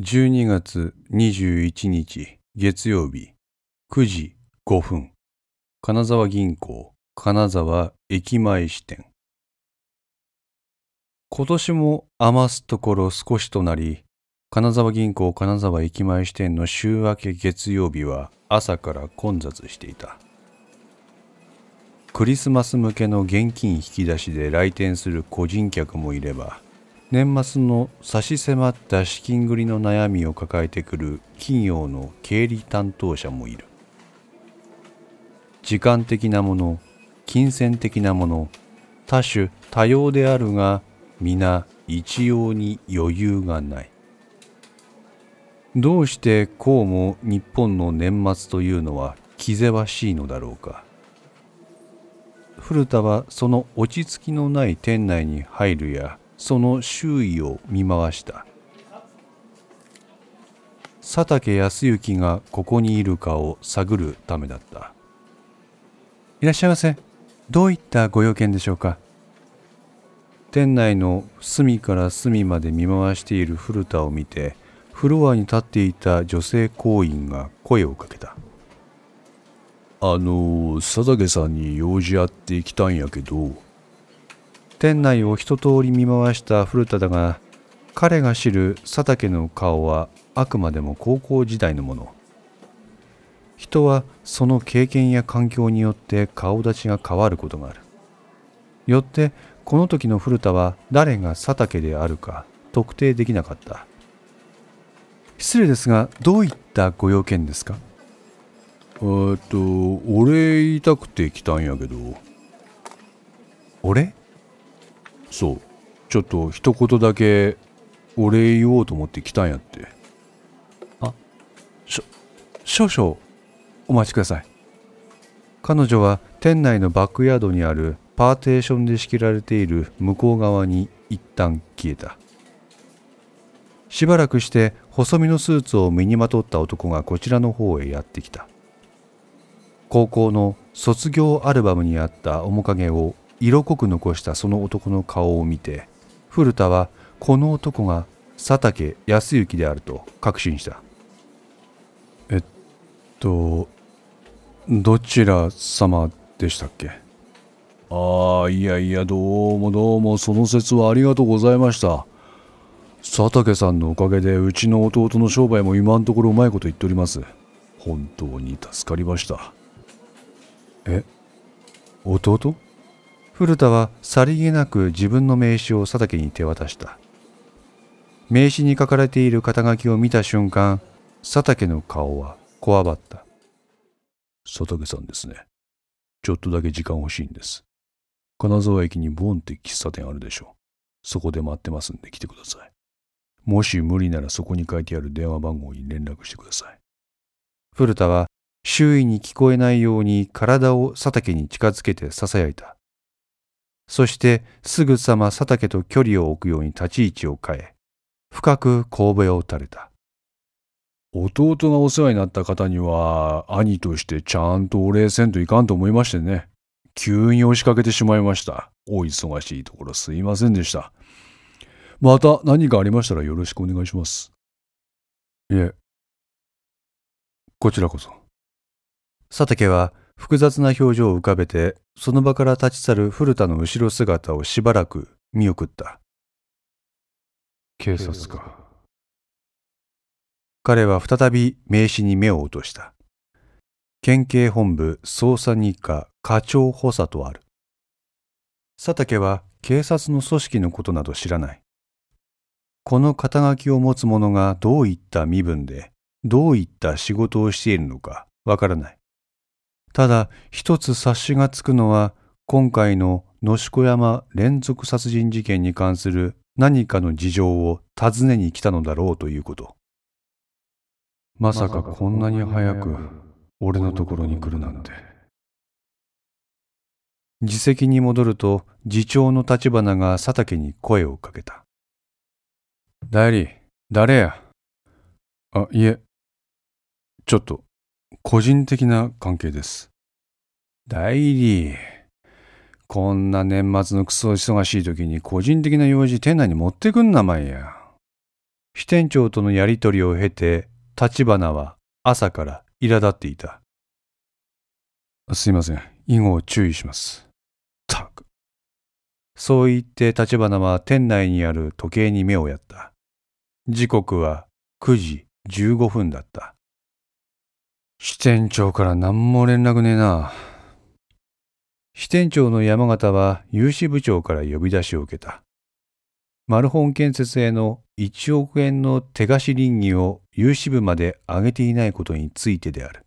12月21日月曜日9時5分。金沢銀行金沢駅前支店。今年も余すところ少しとなり金沢銀行金沢駅前支店の週明け月曜日は朝から混雑していた。クリスマス向けの現金引き出しで来店する個人客もいれば年末の差し迫った資金繰りの悩みを抱えてくる企業の経理担当者もいる。時間的なもの金銭的なもの多種多様であるが皆一様に余裕がない。どうしてこうも日本の年末というのは気ぜわしいのだろうか。古田はその落ち着きのない店内に入るやその周囲を見回した。佐竹康之がここにいるかを探るためだった。いらっしゃいませ。どういったご用件でしょうか。店内の隅から隅まで見回している古田を見てフロアに立っていた女性行員が声をかけた。あの佐竹さんに用事あって来たんやけど。店内を一通り見回した古田だが彼が知る佐竹の顔はあくまでも高校時代のもの。人はその経験や環境によって顔立ちが変わることがある。よってこの時の古田は誰が佐竹であるか特定できなかった。失礼ですがどういったご用件ですか？えっとお礼言いたくて来たんやけど。お礼そう。ちょっと一言だけお礼言おうと思って来たんやって。あしょ少々お待ちください。彼女は店内のバックヤードにあるパーテーションで仕切られている向こう側に一旦消えた。しばらくして細身のスーツを身にまとった男がこちらの方へやってきた。高校の卒業アルバムにあった面影を色濃く残したその男の顔を見て古田はこの男が佐竹康之であると確信した。えっとどちら様でしたっけ？ああいやいやどうもどうもその説はありがとうございました。佐竹さんのおかげでうちの弟の商売も今のところうまいこと言っております。本当に助かりました。え弟？古田はさりげなく自分の名刺を佐竹に手渡した。名刺に書かれている肩書きを見た瞬間佐竹の顔はこわばった。佐竹さんですね。ちょっとだけ時間欲しいんです。金沢駅にボンって喫茶店あるでしょそこで待ってますんで来てください。もし無理ならそこに書いてある電話番号に連絡してください。古田は周囲に聞こえないように体を佐竹に近づけてささやいたそしてすぐさま佐竹と距離を置くように立ち位置を変え、深く神戸を垂れた。弟がお世話になった方には、兄としてちゃんとお礼せんといかんと思いましてね。急に押しかけてしまいました。お忙しいところすいませんでした。また何かありましたらよろしくお願いします。いえ、こちらこそ。佐竹は複雑な表情を浮かべて、その場から立ち去る古田の後ろ姿をしばらく見送った。警察か。彼は再び名刺に目を落とした。県警本部捜査二課課長補佐とある。佐竹は警察の組織のことなど知らない。この肩書きを持つ者がどういった身分で、どういった仕事をしているのかわからない。ただ一つ察しがつくのは今回の野子山連続殺人事件に関する何かの事情を尋ねに来たのだろうということ。まさかこんなに早く俺のところに来るなんて。自席に戻ると次長の立花が佐竹に声をかけた。代理、誰や？あ、いえ、ちょっと、個人的な関係です。代理。こんな年末のクソ忙しい時に個人的な用事店内に持ってくんなまいや。支店長とのやりとりを経て、立花は朝から苛立っていた。すいません。以後注意します。たく。そう言って立花は店内にある時計に目をやった。時刻は9時15分だった。支店長から何も連絡ねえな。支店長の山形は融資部長から呼び出しを受けた。マルホン建設への1億円の手貸し倫理を融資部まで上げていないことについてである。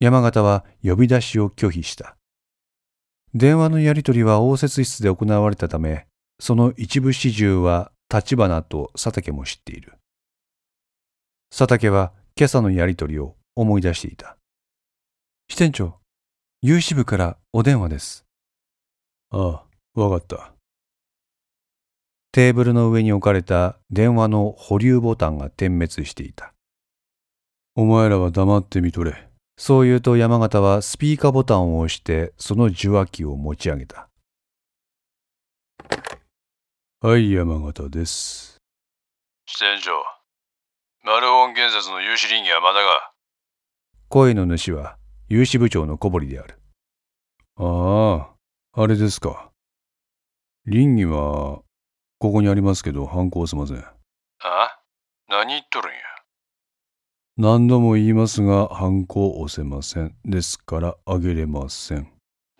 山形は呼び出しを拒否した。電話のやり取りは応接室で行われたため、その一部始終は立花と佐竹も知っている。佐竹は今朝のやり取りを思い出していた。支店長、融資部からお電話です。ああ、わかった。テーブルの上に置かれた電話の保留ボタンが点滅していた。お前らは黙ってみとれ。そう言うと山形はスピーカーボタンを押してその受話器を持ち上げた。はい、山形です。支店長、マルオン建設の融資倫理はまだが、声の主は融資部長の小堀である。ああ、あれですか。倫理は、ここにありますけど、反抗せません。あ何言っとるんや？何度も言いますが、反抗押せません。ですから、あげれません。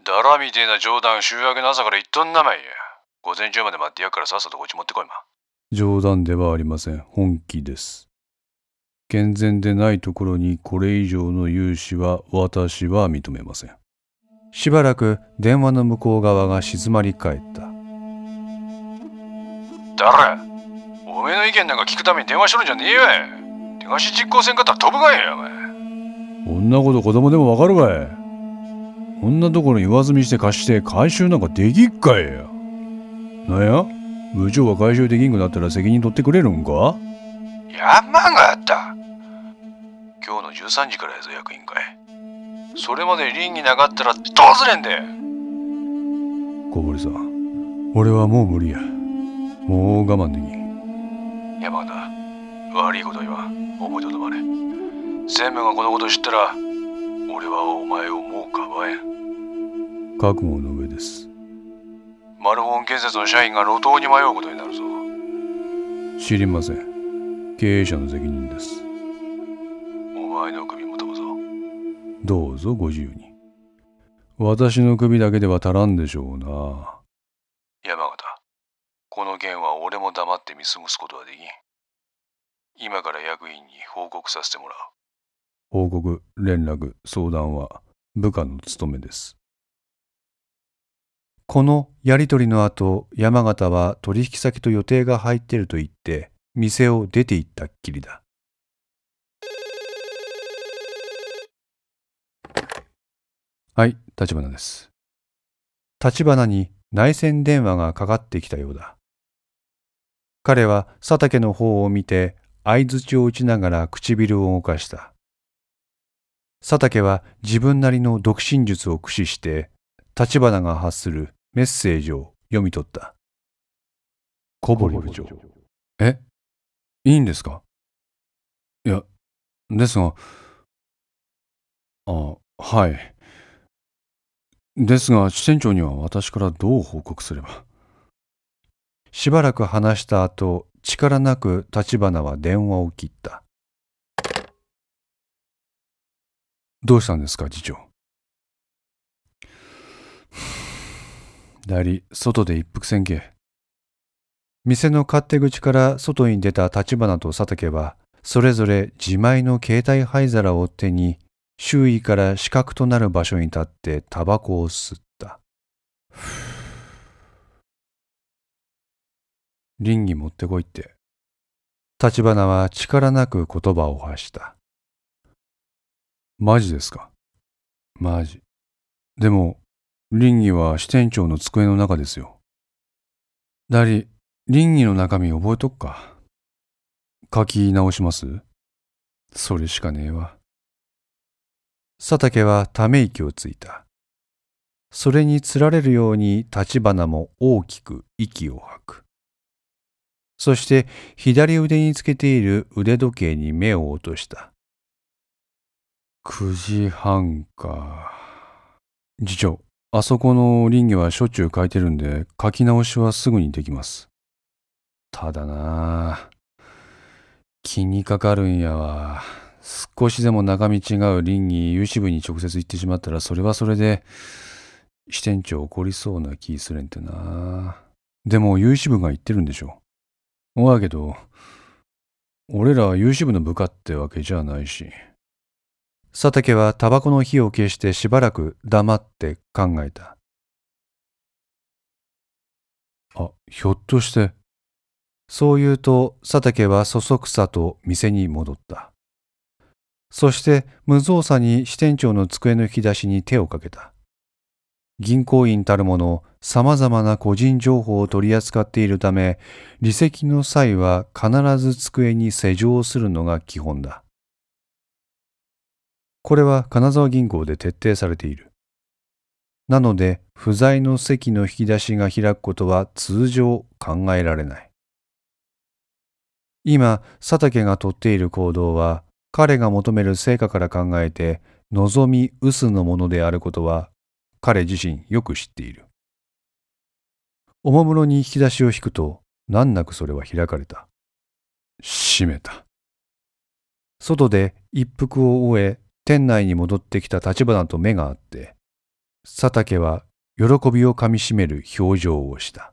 だらみてえな冗談週明けの朝から言っとんなまいや。午前中まで待ってやっからさっさとこっち持ってこいま。冗談ではありません。本気です。健全でないところにこれ以上の融資は私は認めません。しばらく電話の向こう側が静まり返った。誰？おめえの意見なんか聞くために電話しとるんじゃねえわい。手貸し実行せんかったら飛ぶがいや、お前。こんなこと子供でもわかるかいこんなところに上積みして貸して回収なんかできっかいや。なんや？部長が回収できんくなったら責任取ってくれるんか？山があった。今日の13時からやぞ、役員会。それまで倫理なかったらどうすれんで。小堀さん、俺はもう無理や。もう我慢できん。山形、悪いこと言わん。覚えとどまれ。専務がこのこと知ったら、俺はお前をもうかばえん。覚悟の上です。マルホン建設の社員が路頭に迷うことになるぞ。知りません。経営者の責任です。お前の首も飛ぶぞ。どうぞご自由に。私の首だけでは足らんでしょうな。山形、この件は俺も黙って見過ごすことはできん。今から役員に報告させてもらう。報告、連絡、相談は部下の務めです。このやりとりの後、山形は取引先と予定が入っていると言って、店を出て行ったっきりだ。はい、立花です。立花に内線電話がかかってきたようだ。彼は佐竹の方を見て相槌を打ちながら唇を動かした。佐竹は自分なりの独身術を駆使して立花が発するメッセージを読み取った。小堀部長。え？いいんですか？いや、ですが、あ、はい。ですが、支店長には私からどう報告すれば？しばらく話した後、力なく立花は電話を切った。どうしたんですか、次長？代理、外で一服せんけ。店の勝手口から外に出た立花と佐竹は、それぞれ自前の携帯灰皿を手に、周囲から死角となる場所に立ってタバコを吸った。倫理持ってこいって。立花は力なく言葉を発した。マジですか？マジ。でも、倫理は支店長の机の中ですよ。ダリ、倫理の中身覚えとくか？書き直します？それしかねえわ。佐竹はため息をついた。それにつられるように立花も大きく息を吐く。そして左腕につけている腕時計に目を落とした。9時半か。次長、あそこの林業はしょっちゅう書いてるんで、書き直しはすぐにできます。ただな気にかかるんやわ。少しでも中身違う林に有志部に直接行ってしまったら、それはそれで、支店長怒りそうな気すれんてな。でも有志部が言ってるんでしょ。おやけど、俺らは有志部の部下ってわけじゃないし。佐竹はタバコの火を消してしばらく黙って考えた。あ、ひょっとして、そう言うと佐竹はそそくさと店に戻った。そして無造作に支店長の机の引き出しに手をかけた。銀行員たるもの様々な個人情報を取り扱っているため、離席の際は必ず机に施錠するのが基本だ。これは金沢銀行で徹底されている。なので、不在の席の引き出しが開くことは通常考えられない。今、佐竹がとっている行動は、彼が求める成果から考えて、望み薄のものであることは、彼自身よく知っている。おもむろに引き出しを引くと、難なくそれは開かれた。閉めた。外で一服を終え、店内に戻ってきた立花と目があって、佐竹は喜びをかみしめる表情をした。